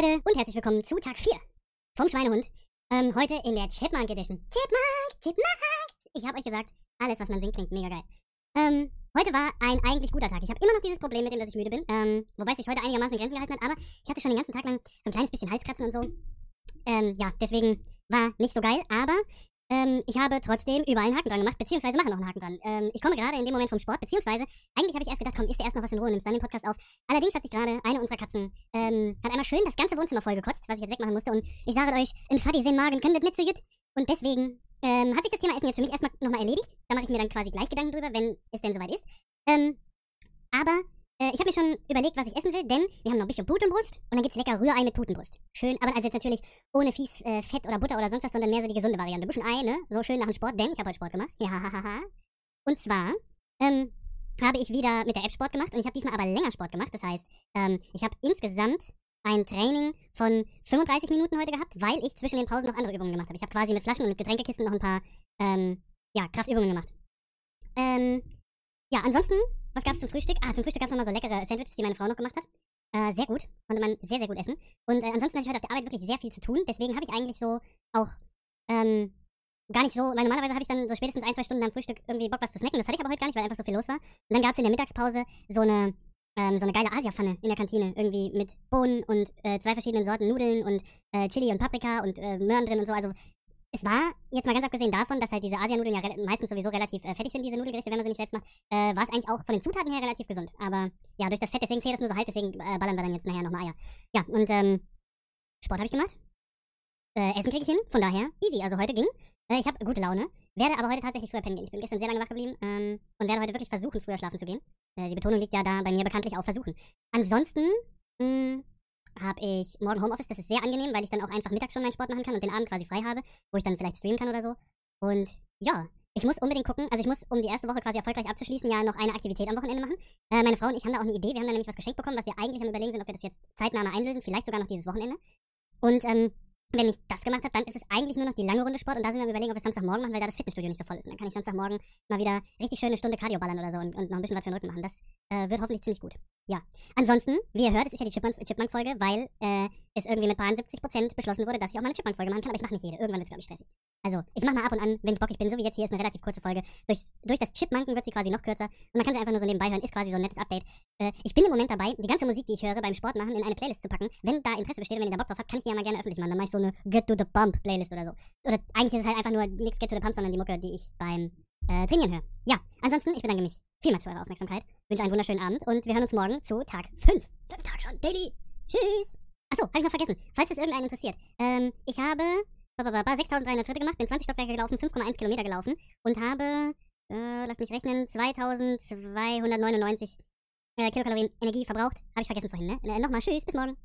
Leute und herzlich willkommen zu Tag 4 vom Schweinehund. Ähm, heute in der Chipmunk Edition. Chipmunk, Chipmunk. Ich habe euch gesagt, alles was man singt klingt mega geil. Ähm, heute war ein eigentlich guter Tag. Ich habe immer noch dieses Problem mit dem, dass ich müde bin. Ähm, wobei es sich heute einigermaßen in Grenzen gehalten hat, aber ich hatte schon den ganzen Tag lang so ein kleines bisschen Halskratzen und so. Ähm, ja, deswegen war nicht so geil, aber ähm, ich habe trotzdem überall einen Haken dran gemacht, beziehungsweise mache noch einen Haken dran. Ähm, ich komme gerade in dem Moment vom Sport, beziehungsweise eigentlich habe ich erst gedacht, komm, isst erst noch was in Ruhe, nimmst dann den Podcast auf. Allerdings hat sich gerade eine unserer Katzen, ähm, hat einmal schön das ganze Wohnzimmer vollgekotzt, was ich jetzt wegmachen musste. Und ich sage euch, in Fadi sehen Magen können das nicht so. Und deswegen ähm, hat sich das Thema Essen jetzt für mich erstmal nochmal erledigt. Da mache ich mir dann quasi gleich Gedanken drüber, wenn es denn soweit ist. Ähm, aber äh, ich habe mir schon überlegt, was ich essen will, denn wir haben noch ein bisschen Putenbrust und dann gibt es lecker Rührei mit Putenbrust. Schön, aber also jetzt natürlich ohne fies äh, Fett oder Butter oder sonst was, sondern mehr so die gesunde Variante. Ein bisschen Ei, ne? So schön nach dem Sport, denn ich habe heute Sport gemacht. Ja, hahaha. Und zwar ähm, habe ich wieder mit der App Sport gemacht und ich habe diesmal aber länger Sport gemacht. Das heißt, ähm, ich habe insgesamt ein Training von 35 Minuten heute gehabt, weil ich zwischen den Pausen noch andere Übungen gemacht habe. Ich habe quasi mit Flaschen und mit Getränkekisten noch ein paar ähm, ja, Kraftübungen gemacht. Ähm, ja, ansonsten was gab's zum Frühstück? Ah, zum Frühstück gab's nochmal so leckere Sandwiches, die meine Frau noch gemacht hat. Äh, sehr gut. Konnte man sehr, sehr gut essen. Und äh, ansonsten hatte ich heute auf der Arbeit wirklich sehr viel zu tun. Deswegen habe ich eigentlich so auch ähm, gar nicht so, weil normalerweise habe ich dann so spätestens ein, zwei Stunden am Frühstück irgendwie Bock, was zu snacken. Das hatte ich aber heute gar nicht, weil einfach so viel los war. Und dann gab es in der Mittagspause so eine, ähm, so eine geile Asia-Pfanne in der Kantine. Irgendwie mit Bohnen und äh, zwei verschiedenen Sorten Nudeln und äh, Chili und Paprika und äh, Möhren drin und so. Also es war, jetzt mal ganz abgesehen davon, dass halt diese Asianudeln ja meistens sowieso relativ äh, fettig sind, diese Nudelgerichte, wenn man sie nicht selbst macht, äh, war es eigentlich auch von den Zutaten her relativ gesund. Aber ja, durch das Fett, deswegen zählt das nur so halt, deswegen äh, ballern wir dann jetzt nachher nochmal Eier. Ja, und ähm, Sport habe ich gemacht. Äh, Essen kriege ich hin, von daher easy. Also heute ging. Äh, ich habe gute Laune, werde aber heute tatsächlich früher pennen gehen. Ich bin gestern sehr lange wach geblieben ähm, und werde heute wirklich versuchen, früher schlafen zu gehen. Äh, die Betonung liegt ja da bei mir bekanntlich auf versuchen. Ansonsten, mh, mm, habe ich morgen Homeoffice. Das ist sehr angenehm, weil ich dann auch einfach mittags schon meinen Sport machen kann und den Abend quasi frei habe, wo ich dann vielleicht streamen kann oder so. Und ja, ich muss unbedingt gucken, also ich muss, um die erste Woche quasi erfolgreich abzuschließen, ja noch eine Aktivität am Wochenende machen. Äh, meine Frau und ich haben da auch eine Idee. Wir haben da nämlich was geschenkt bekommen, was wir eigentlich am überlegen sind, ob wir das jetzt zeitnah mal einlösen, vielleicht sogar noch dieses Wochenende. Und ähm, wenn ich das gemacht habe, dann ist es eigentlich nur noch die lange Runde Sport und da sind wir am überlegen, ob wir Samstagmorgen machen, weil da das Fitnessstudio nicht so voll ist. Und dann kann ich Samstagmorgen mal wieder richtig schöne Stunde Cardio ballern oder so und, und noch ein bisschen was für den Rücken machen. Das äh, wird hoffentlich ziemlich gut. Ja. Ansonsten, wie ihr hört, es ist ja die Chipmunk-Folge, weil äh, es irgendwie mit 70% beschlossen wurde, dass ich auch mal eine Chipmunk-Folge machen kann, aber ich mache nicht jede. Irgendwann wird es, glaube ich, stressig. Also, ich mache mal ab und an, wenn ich bockig bin, so wie jetzt hier ist eine relativ kurze Folge. Durch, durch das Chipmunken wird sie quasi noch kürzer und man kann sie einfach nur so nebenbei hören, ist quasi so ein nettes Update. Äh, ich bin im Moment dabei, die ganze Musik, die ich höre beim Sport machen, in eine Playlist zu packen. Wenn da Interesse besteht, wenn ihr da Bock drauf habt, kann ich die ja mal gerne öffentlich machen. Dann mache ich so eine Get to the Pump Playlist oder so. Oder eigentlich ist es halt einfach nur nichts Get to the Pump, sondern die Mucke, die ich beim äh, Trainieren höre. Ja, ansonsten, ich bedanke mich vielmals für eure Aufmerksamkeit, wünsche einen wunderschönen Abend und wir hören uns morgen zu Tag 5. Fünf Tage schon, Daily. Tschüss. Achso, habe ich noch vergessen. Falls es irgendeinen interessiert. Ähm, ich habe 6300 Schritte gemacht, bin 20 Stockwerke gelaufen, 5,1 Kilometer gelaufen und habe, äh, lass mich rechnen, 2299 äh, Kilokalorien Energie verbraucht. Habe ich vergessen vorhin, ne? Äh, Nochmal, tschüss, bis morgen.